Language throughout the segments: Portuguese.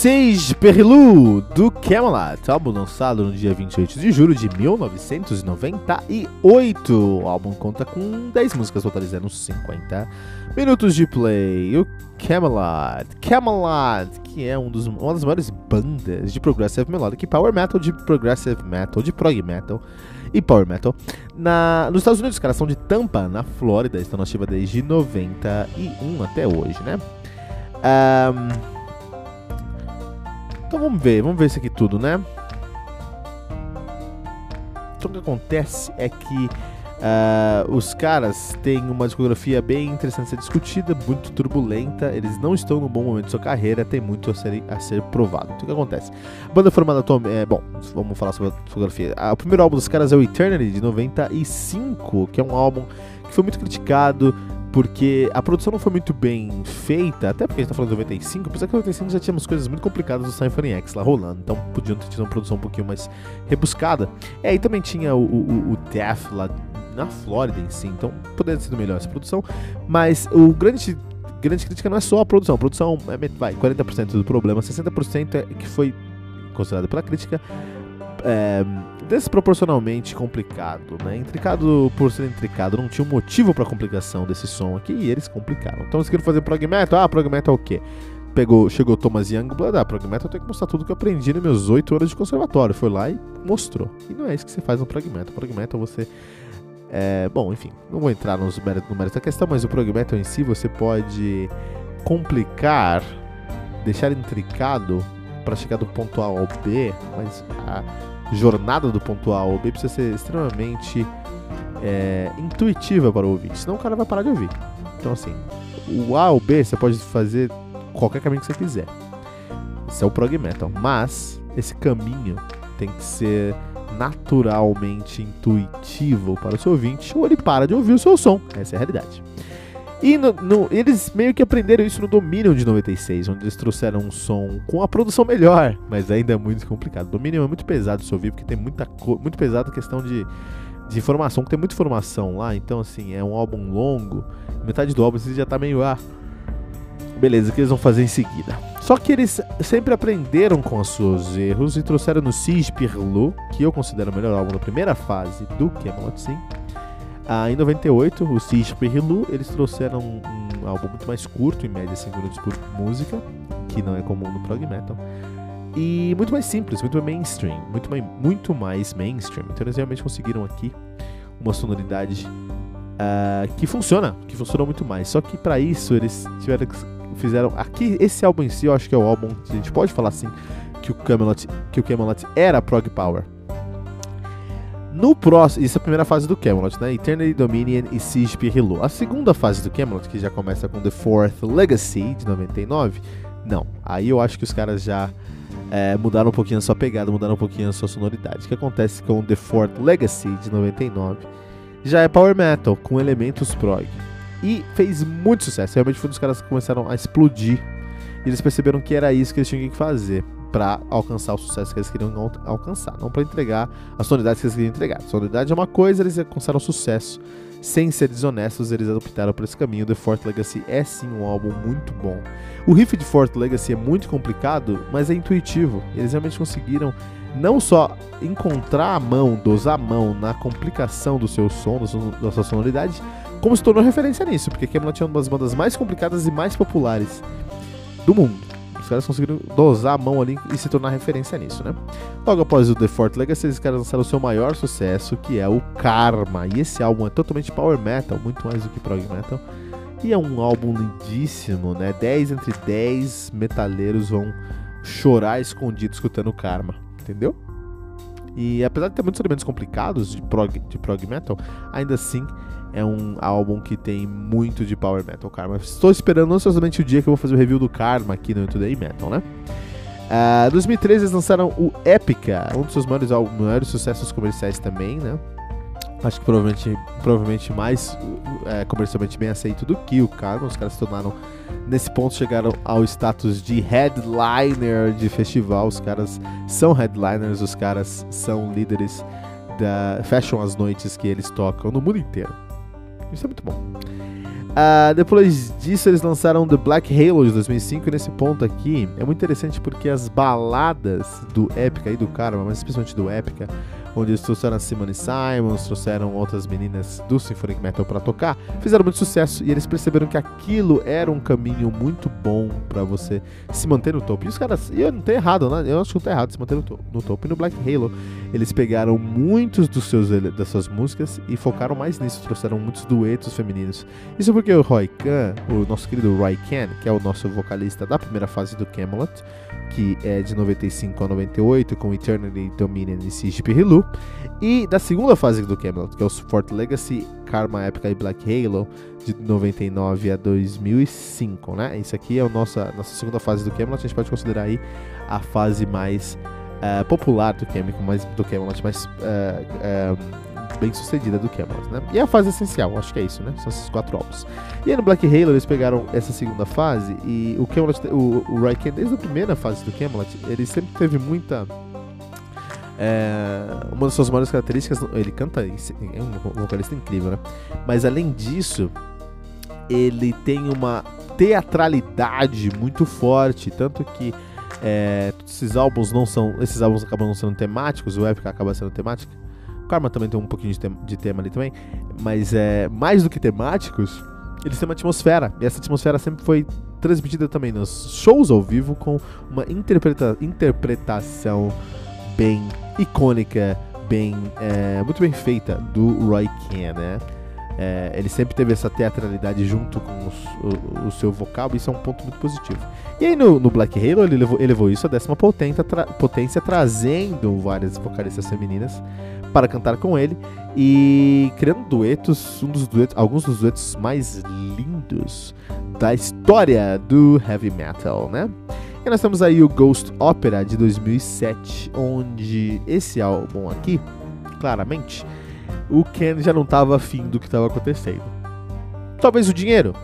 Sage Perlu, do Camelot, álbum lançado no dia 28 de julho de 1998. O álbum conta com 10 músicas, totalizando 50 minutos de play. O Camelot, Camelot, que é um dos, uma das maiores bandas de progressive melodic power metal, de progressive metal, de prog metal e power metal. Na, nos Estados Unidos, os são de Tampa, na Flórida, estão ativa desde 91 até hoje, né? Um, então vamos ver, vamos ver isso aqui tudo, né? Então o que acontece é que uh, os caras têm uma discografia bem interessante a ser discutida, muito turbulenta, eles não estão no bom momento de sua carreira, tem muito a ser, a ser provado. Então o que acontece? A banda formada atualmente. É, bom, vamos falar sobre a discografia. Ah, o primeiro álbum dos caras é o Eternity, de 95, que é um álbum que foi muito criticado porque a produção não foi muito bem feita, até porque a gente tá falando de 95, apesar que em 95 já tínhamos coisas muito complicadas do Symphony X lá rolando, então podiam ter tido uma produção um pouquinho mais rebuscada. É, e também tinha o, o, o Death lá na Flórida em si, então poderia ter sido melhor essa produção, mas o grande grande crítica não é só a produção, a produção é vai, 40% do problema, 60% é que foi considerado pela crítica é, desproporcionalmente complicado, né? Intricado por ser intricado, não tinha um motivo para complicação desse som aqui e eles complicaram. Então eles queriam fazer prog metal, ah, prog metal é o quê? Pegou, chegou Thomas Youngblood, ah, prog metal eu tenho que mostrar tudo que eu aprendi nos meus 8 anos de conservatório. Foi lá e mostrou. E não é isso que você faz no prog metal. Prog metal você é, bom, enfim, não vou entrar nos méritos, no mérito da questão, mas o prog metal em si você pode complicar, deixar intricado para chegar do ponto A ao B, mas a, jornada do ponto A ao B precisa ser extremamente é, intuitiva para o ouvinte, senão o cara vai parar de ouvir. Então, assim, o A ao B você pode fazer qualquer caminho que você quiser. Isso é o prog metal, mas esse caminho tem que ser naturalmente intuitivo para o seu ouvinte, ou ele para de ouvir o seu som. Essa é a realidade. E no, no, eles meio que aprenderam isso no Dominion de 96, onde eles trouxeram um som com a produção melhor, mas ainda é muito complicado. Dominion é muito pesado de se ouvir, porque tem muita muito pesado a questão de, de informação, que tem muita informação lá, então assim, é um álbum longo, metade do álbum você já tá meio, ah, beleza, o que eles vão fazer em seguida? Só que eles sempre aprenderam com os seus erros e trouxeram no Siege Pirlo, que eu considero o melhor álbum da primeira fase do Camelot Sim, ah, em 98, o Siege Perrilu, eles trouxeram um, um, álbum muito mais curto, em média 5 minutos por música, que não é comum no prog metal. E muito mais simples, muito mais mainstream, muito mais, muito mais mainstream. Então eles realmente conseguiram aqui uma sonoridade uh, que funciona, que funcionou muito mais. Só que para isso eles tiveram fizeram aqui esse álbum em si, eu acho que é o álbum que a gente pode falar assim que o Camelot, que o Camelot era prog power. No próximo, isso é a primeira fase do Camelot, né? Eternity Dominion e Siege Pirilo. A segunda fase do Camelot, que já começa com The Fourth Legacy de 99, não. Aí eu acho que os caras já é, mudaram um pouquinho a sua pegada, mudaram um pouquinho a sua sonoridade. O que acontece com The Fourth Legacy de 99 já é power metal com elementos prog. E fez muito sucesso. Realmente foi um dos caras que começaram a explodir. E eles perceberam que era isso que eles tinham que fazer para alcançar o sucesso que eles queriam alcançar, não para entregar a sonoridade que eles queriam entregar. Sonoridade é uma coisa, eles alcançaram sucesso. Sem ser desonestos, eles optaram por esse caminho. The Fort Legacy é sim um álbum muito bom. O riff de Fort Legacy é muito complicado, mas é intuitivo. Eles realmente conseguiram não só encontrar a mão, dosar a mão na complicação do seu som, da sua sonoridade, como se tornou referência nisso, porque Camelot é uma das bandas mais complicadas e mais populares do mundo caras conseguiram dosar a mão ali e se tornar referência nisso, né? Logo após o The Fort Legacy, esses caras lançaram o seu maior sucesso, que é o Karma. E esse álbum é totalmente power metal, muito mais do que prog metal. E é um álbum lindíssimo, né? 10 entre 10 metaleiros vão chorar escondidos escutando Karma, entendeu? E apesar de ter muitos elementos complicados de prog, de prog metal, ainda assim é um álbum que tem muito de power metal, Karma. Estou esperando ansiosamente o dia que eu vou fazer o review do Karma aqui no Today Metal, né? Em uh, 2013 eles lançaram o Epica, um dos seus maiores, maiores sucessos comerciais também, né? Acho que provavelmente, provavelmente mais é, comercialmente bem aceito do que o Karma. Os caras se tornaram, nesse ponto, chegaram ao status de headliner de festival. Os caras são headliners, os caras são líderes da. fecham as noites que eles tocam no mundo inteiro. Isso é muito bom. Uh, depois disso, eles lançaram The Black Halo de 2005. E nesse ponto aqui é muito interessante porque as baladas do Epica e do Karma, mas especialmente do Epica, onde eles trouxeram a Simone Simons, trouxeram outras meninas do Symphonic Metal para tocar, fizeram muito sucesso e eles perceberam que aquilo era um caminho muito bom para você se manter no topo. E os caras, eu não tenho errado, né? Eu acho que não tá errado se manter no topo, no topo. E no Black Halo, eles pegaram muitos dos seus das suas músicas e focaram mais nisso, trouxeram muitos duetos femininos. Isso porque o Roy Khan, o nosso querido Roy Khan, que é o nosso vocalista da primeira fase do Camelot, que é de 95 a 98, com Eternity, Dominion e Siege Hilu. E da segunda fase do Camelot, que é o Fort Legacy, Karma Epica e Black Halo, de 99 a 2005, né? Isso aqui é a nossa, nossa segunda fase do Camelot, a gente pode considerar aí a fase mais uh, popular do Camelot, mais, do Camelot, mais uh, uh, bem sucedida do Camelot, né? E é a fase essencial, acho que é isso, né? São esses quatro álbuns. E aí no Black Halo eles pegaram essa segunda fase e o Camelot, o, o Raiken, desde a primeira fase do Camelot, ele sempre teve muita. É, uma das suas maiores características, ele canta, é um vocalista incrível, né? Mas além disso, ele tem uma teatralidade muito forte, tanto que é, esses álbuns não são, esses álbuns acabam não sendo temáticos, o Epic acaba sendo temático, Karma também tem um pouquinho de tema, de tema ali também, mas é mais do que temáticos, eles têm uma atmosfera, e essa atmosfera sempre foi transmitida também nos shows ao vivo com uma interpreta interpretação bem icônica, bem é, muito bem feita do Roy Kane, né? É, ele sempre teve essa teatralidade junto com os, o, o, seu vocal, e isso é um ponto muito positivo. E aí no, no Black Halo ele levou, ele levou isso a décima potência, tra, potência, trazendo várias vocalistas femininas para cantar com ele e criando duetos, um dos duetos, alguns dos duetos mais lindos da história do heavy metal, né? E nós temos aí o Ghost Opera de 2007, onde esse álbum aqui, claramente, o Ken já não estava afim do que estava acontecendo. Talvez o dinheiro.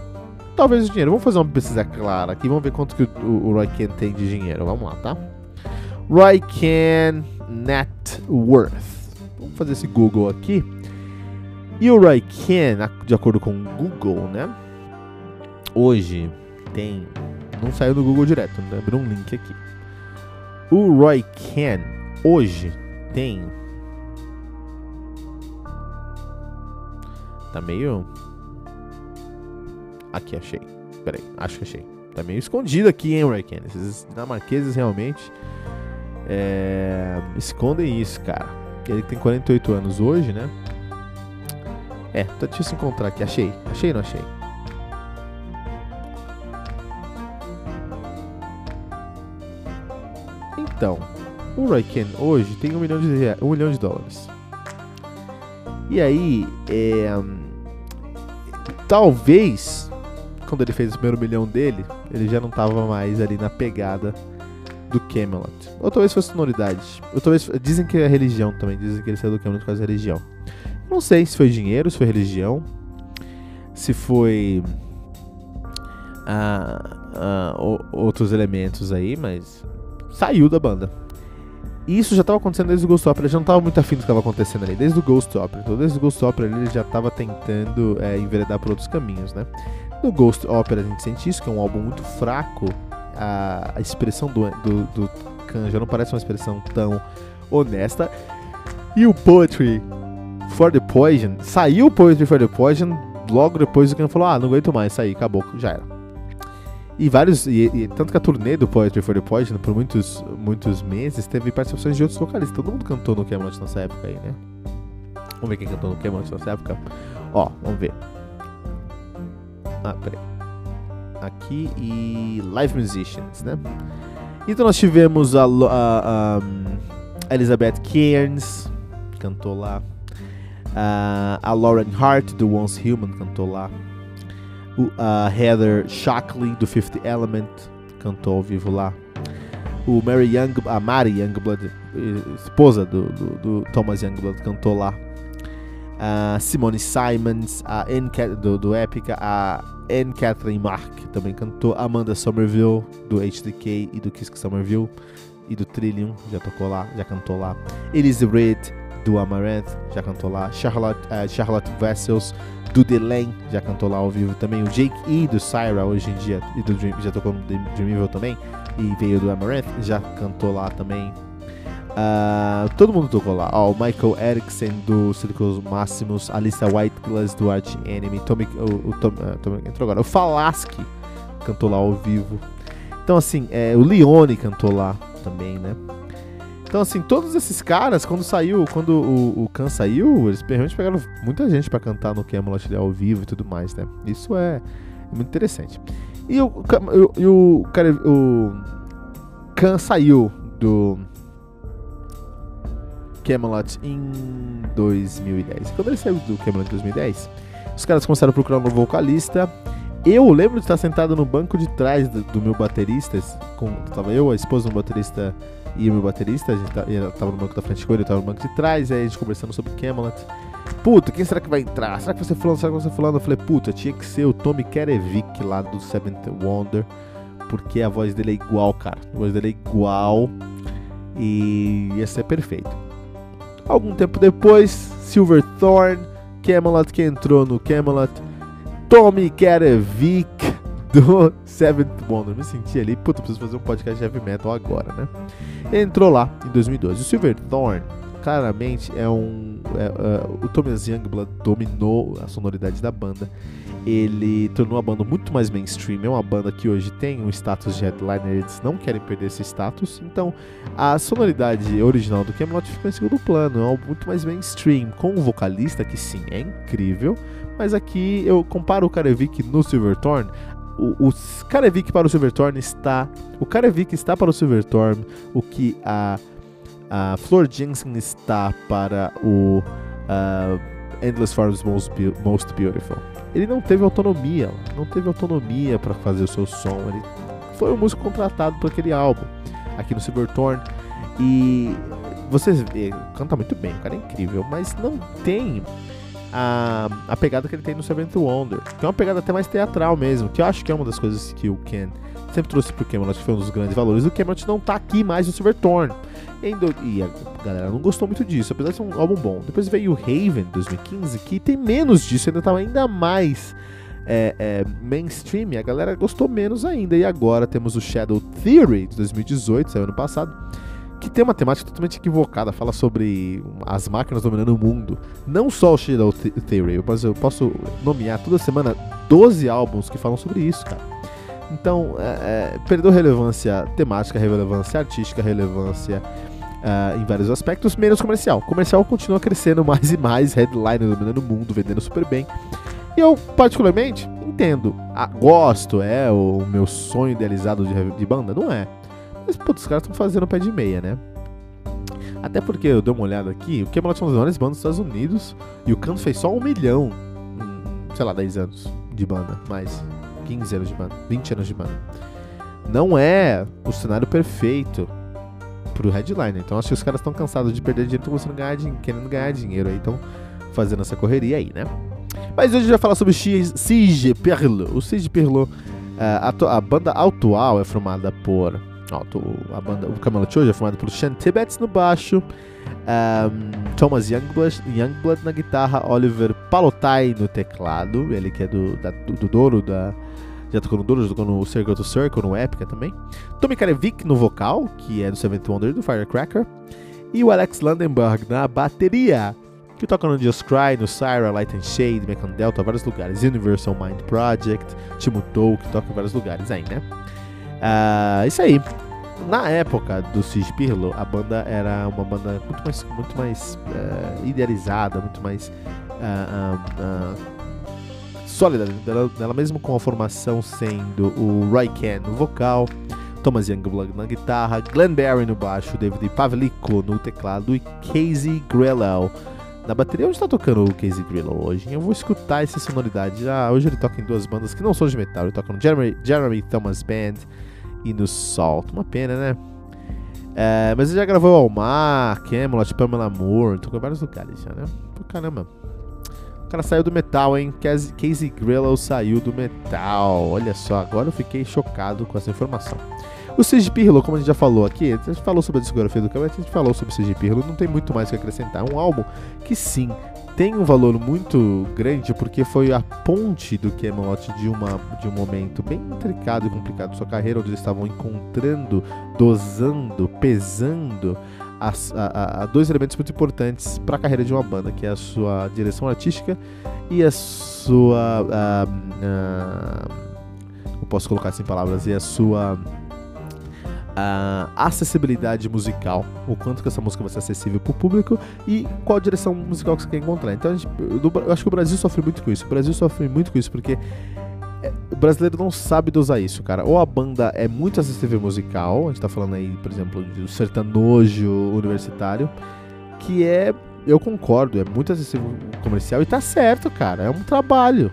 Talvez o dinheiro. Vamos fazer uma pesquisa clara aqui. Vamos ver quanto que o, o, o Roy Ken tem de dinheiro. Vamos lá, tá? Roy Ken Net Worth. Fazer esse Google aqui. E o Roy Ken, de acordo com o Google, né? Hoje tem. Não saiu do Google direto, né? abriu um link aqui. O Roy Ken hoje tem Tá meio. Aqui, achei. Peraí, acho que achei. Tá meio escondido aqui, hein, Raycan? Esses dinamarqueses realmente é... escondem isso, cara. Ele tem 48 anos hoje, né? É, tá difícil encontrar aqui. Achei. Achei não achei? Então, o Raiken hoje tem um milhão de, um milhão de dólares. E aí, é, talvez, quando ele fez o primeiro milhão dele, ele já não estava mais ali na pegada do Camelot. Ou talvez fosse sonoridade. Ou talvez. Dizem que é religião também. Dizem que ele saiu do Camelot por causa da religião. Não sei se foi dinheiro, se foi religião. Se foi. Ah, ah, outros elementos aí, mas. Saiu da banda. E isso já estava acontecendo desde o Ghost Opera, ele já não estava muito afim do que estava acontecendo ali, desde o Ghost Opera. Então, desde o Ghost Opera ele já estava tentando é, enveredar por outros caminhos, né? No Ghost Opera a gente sente isso, que é um álbum muito fraco, a, a expressão do, do, do Khan já não parece uma expressão tão honesta. E o Poetry for the Poison, saiu o Poetry for the Poison, logo depois o Khan falou, ah, não aguento mais, saí, acabou, já era. E vários. E, e, tanto que a turnê do Poetry for the Poison, por muitos, muitos meses, teve participações de outros vocalistas. Todo mundo cantou no Camelot nessa época aí, né? Vamos ver quem cantou no Camelot nessa época. Ó, vamos ver. Ah, peraí. Aqui e Live Musicians, né? Então nós tivemos a, a, a Elizabeth Cairns, cantou lá. A, a Lauren Hart, do Once Human, cantou lá o, a Heather Shockley, do Fifth Element, cantou ao vivo lá. O Mary Young, a Mary Youngblood, esposa do, do, do Thomas Youngblood, cantou lá. A Simone Simons, a Anne, do, do Epica, a Anne Catherine Mark também cantou. Amanda Somerville, do HDK e do Kiss Somerville e do Trillium, já tocou lá, já cantou lá. Elizabeth do Amaranth, já cantou lá. Charlotte, uh, Charlotte Vessels, do Delane, já cantou lá ao vivo também. O Jake E, do Syra, hoje em dia, e do Dream, já tocou no Dream Evil também. E veio do Amaranth, já cantou lá também. Uh, todo mundo tocou lá. Ó, o Michael Erickson do Círculos Máximos, Alissa Whiteglass do Arch Enemy, Tommy, o, o Tom, uh, entrou agora. O Falaschi cantou lá ao vivo. Então, assim, é, o Leone cantou lá também, né? Então, assim, todos esses caras, quando saiu, quando o, o Khan saiu, eles realmente pegaram muita gente para cantar no Camelot ao vivo e tudo mais, né? Isso é, muito interessante. E o, o, o, o Khan saiu do Camelot em 2010. Quando ele saiu do Camelot em 2010, os caras começaram a procurar um novo vocalista. Eu lembro de estar sentado no banco de trás do, do meu baterista, com, tava eu, a esposa do baterista e o meu baterista, a gente tá, tava no banco da frente com ele, eu tava no banco de trás, aí a gente conversando sobre Camelot. Puta, quem será que vai entrar? Será que você falando? Será que você falando? Eu falei, puta, tinha que ser o Tommy Kerevic lá do Seventh Wonder, porque a voz dele é igual, cara. A voz dele é igual e ia ser perfeito. Algum tempo depois, Silverthorn, Camelot que entrou no Camelot, Tommy Kerevic do Seventh Wonder. Me senti ali, puta, preciso fazer um podcast de heavy metal agora, né? Entrou lá em 2012. O Silverthorn, claramente, é um. É, é, o Thomas Youngblood dominou a sonoridade da banda. Ele tornou a banda muito mais mainstream. É uma banda que hoje tem um status de headliner, eles não querem perder esse status. Então, a sonoridade original do Camelot ficou em segundo plano. É algo muito mais mainstream. Com um vocalista que, sim, é incrível. Mas aqui eu comparo o Karevik no Silverthorn o, o Karevik para o Silverthorn está. O Karevik está para o Silverthorn, o que a, a Flor Jensen está para o uh, Endless Forms Most, Be Most Beautiful. Ele não teve autonomia, não teve autonomia para fazer o seu som. Ele foi um músico contratado para aquele álbum aqui no Silverthorn. E vocês vê, canta muito bem, o cara é incrível, mas não tem a, a pegada que ele tem no Seventh Wonder, que é uma pegada até mais teatral mesmo, que eu acho que é uma das coisas que o Ken sempre trouxe pro Camelot, que foi um dos grandes valores do Camelot, não tá aqui mais no Silverthorn. E a galera não gostou muito disso, apesar de ser um álbum bom. Depois veio o Raven, 2015, que tem menos disso, ainda tava ainda mais é, é, mainstream, a galera gostou menos ainda. E agora temos o Shadow Theory, de 2018, saiu ano passado que tem uma temática totalmente equivocada, fala sobre as máquinas dominando o mundo. Não só o Shadow Theory, mas eu posso nomear toda semana 12 álbuns que falam sobre isso, cara. Então, é, é, perdeu relevância temática, relevância artística, relevância uh, em vários aspectos, menos comercial. Comercial continua crescendo mais e mais, headline dominando o mundo, vendendo super bem. E eu, particularmente, entendo. Ah, gosto, é o meu sonho idealizado de, de banda? Não é. Mas, putz, os caras estão fazendo pé de meia, né? Até porque eu dei uma olhada aqui, o Camelot é uma das maiores bandas dos Estados Unidos e o Canto fez só um milhão sei lá, 10 anos de banda, mais 15 anos de banda, 20 anos de banda. Não é o cenário perfeito pro headliner. Então acho que os caras estão cansados de perder dinheiro, estão ganhar dinheiro, querendo ganhar dinheiro aí, estão fazendo essa correria aí, né? Mas hoje a gente vai falar sobre Sige Perlo. O Sige Perlo, eh, a, a banda atual é formada por Ó, a banda, o Camelot hoje é formado por Sean Tibbets no baixo, um, Thomas Youngblood, Youngblood, na guitarra, Oliver Palotai no teclado, ele que é do, da, do, do Douro, da, já tocou no Douro, já tocou no Circle to Circle, no Epica também. Tommy Karevic no vocal, que é do Seventh Wonder do Firecracker. E o Alex Landenberg na bateria, que toca no Just Cry, no Syra, Light and Shade, Mechan Delta, vários lugares. Universal Mind Project, Timo Tou, que toca em vários lugares aí, né? Uh, isso aí. Na época do Cis Pirlo, a banda era uma banda muito mais, muito mais uh, idealizada, muito mais uh, sólida dela, dela, mesmo com a formação sendo o Roy Ken no vocal, Thomas Youngblood na guitarra, Glenn Barry no baixo, David Pavlico no teclado e Casey Grellow na bateria. Onde está tocando o Casey Grillo hoje? Eu vou escutar essa sonoridade. Ah, hoje ele toca em duas bandas que não são de metal. Ele toca no Jeremy, Jeremy Thomas Band e no Salt. Uma pena, né? É, mas ele já gravou Almar, Camelot, Pamela Moore, tocou em vários lugares já, né? Pô, caramba. O cara saiu do metal, hein? Casey, Grillo saiu do metal. Olha só, agora eu fiquei chocado com essa informação. O Cid Pirlo, como a gente já falou aqui, a gente falou sobre a discografia do Cameron, a gente falou sobre o Cid Pirlo, não tem muito mais que acrescentar. É um álbum que sim, tem um valor muito grande porque foi a ponte do Camelot de, uma, de um momento bem intricado e complicado de sua carreira, onde eles estavam encontrando, dosando, pesando as, a, a, dois elementos muito importantes para a carreira de uma banda, que é a sua direção artística e a sua. A, eu posso colocar assim palavras, e a sua a acessibilidade musical, o quanto que essa música vai ser acessível para o público e qual direção musical que você quer encontrar. Então, gente, eu acho que o Brasil sofre muito com isso. O Brasil sofre muito com isso porque o brasileiro não sabe dosar isso, cara. Ou a banda é muito acessível musical, a gente tá falando aí, por exemplo, do sertanojo universitário, que é, eu concordo, é muito acessível comercial e tá certo, cara. É um trabalho.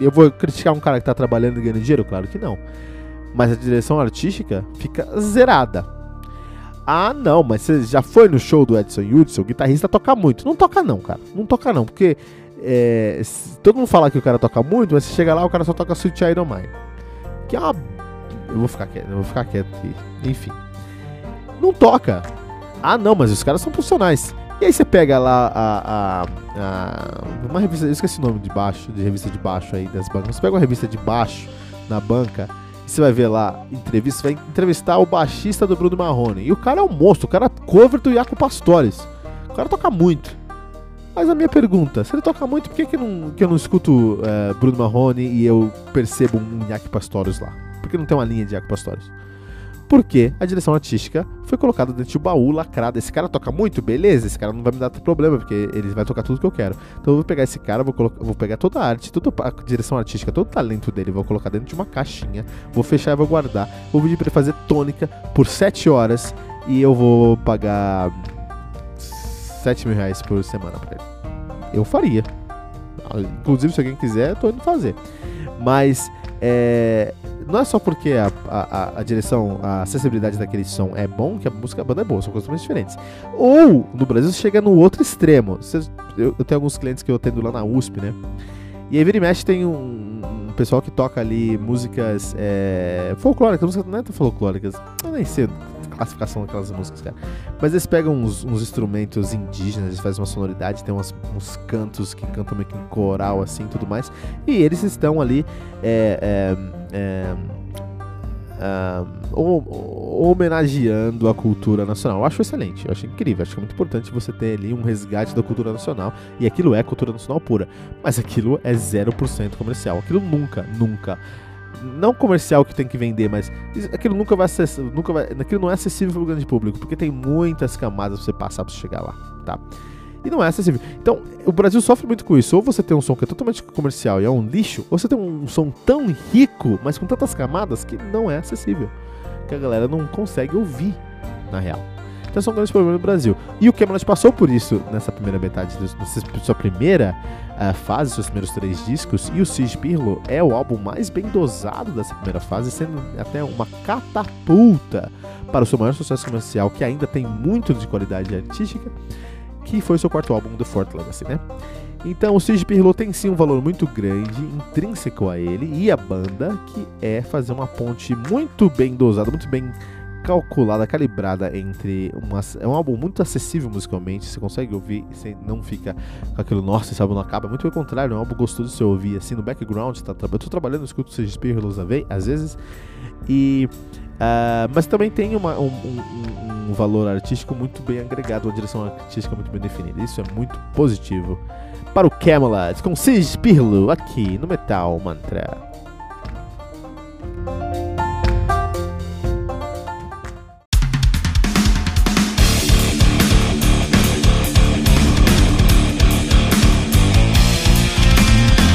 Eu vou criticar um cara que tá trabalhando e ganhando dinheiro? Claro que não mas a direção artística fica zerada. Ah, não, mas você já foi no show do Edson Hudson? O guitarrista toca muito. Não toca não, cara. Não toca não, porque é, todo mundo fala que o cara toca muito, mas você chega lá o cara só toca Sweet Iron Mine. Que é uma... Eu vou ficar quieto, eu vou ficar quieto aqui. Enfim. Não toca. Ah, não, mas os caras são profissionais. E aí você pega lá a, a, a, uma revista, eu esqueci o nome de baixo, de revista de baixo aí das bancas. Você pega uma revista de baixo na banca você vai ver lá, entrevista, vai entrevistar o baixista do Bruno Marrone. E o cara é um monstro, o cara é cover do Iaco Pastores. O cara toca muito. Mas a minha pergunta, se ele toca muito, por que, que, não, que eu não escuto é, Bruno Marrone e eu percebo um Iaco Pastores lá? Por que não tem uma linha de Iaco Pastores? Porque a direção artística foi colocada dentro de um baú lacrado. Esse cara toca muito, beleza, esse cara não vai me dar problema, porque ele vai tocar tudo que eu quero. Então eu vou pegar esse cara, vou, colocar, vou pegar toda a arte, toda a direção artística, todo o talento dele, vou colocar dentro de uma caixinha, vou fechar e vou guardar. Vou pedir pra ele fazer tônica por 7 horas e eu vou pagar 7 mil reais por semana pra ele. Eu faria. Inclusive, se alguém quiser, eu tô indo fazer. Mas é, não é só porque a, a, a, direção, a acessibilidade daquele som é bom que a música, a banda é boa, são coisas diferentes. Ou, no Brasil, você chega no outro extremo. eu, eu, tenho alguns clientes que eu atendo lá na USP, né? E aí, vira e mexe, tem um, um pessoal que toca ali músicas é, folclóricas, músicas não é folclóricas, eu nem sei classificação daquelas músicas, cara. Mas eles pegam uns, uns instrumentos indígenas, eles fazem uma sonoridade, tem umas, uns cantos que cantam meio que em coral, assim, tudo mais. E eles estão ali, é, é, é, homenageando a cultura nacional. Eu acho excelente, eu acho incrível, acho que é muito importante você ter ali um resgate da cultura nacional. E aquilo é cultura nacional pura. Mas aquilo é 0% comercial. Aquilo nunca, nunca não comercial que tem que vender, mas aquilo nunca vai ser, nunca vai, aquilo não é acessível para o grande público, porque tem muitas camadas para você passar para chegar lá, tá? E não é acessível. Então, o Brasil sofre muito com isso. Ou você tem um som que é totalmente comercial e é um lixo, ou você tem um som tão rico, mas com tantas camadas que não é acessível, que a galera não consegue ouvir na real. Então são grandes problemas no Brasil. E o Camelot passou por isso nessa primeira metade, nessa sua primeira uh, fase, seus primeiros três discos. E o Siege Pirlo é o álbum mais bem dosado dessa primeira fase, sendo até uma catapulta para o seu maior sucesso comercial, que ainda tem muito de qualidade artística, que foi o seu quarto álbum, The Fort Legacy, né? Então, o Siege Pirlo tem sim um valor muito grande, intrínseco a ele e a banda, que é fazer uma ponte muito bem dosada, muito bem calculada, calibrada entre uma, é um álbum muito acessível musicalmente, você consegue ouvir e não fica com aquilo, nossa, esse álbum não acaba, muito pelo contrário, é um álbum gostoso de você ouvir, assim, no background, tá, eu tô trabalhando, eu escuto o Spears às vezes, e uh, mas também tem uma, um, um, um, valor artístico muito bem agregado, uma direção artística muito bem definida, isso é muito positivo para o Camelot, com Cis Pirlo aqui no Metal Mantra.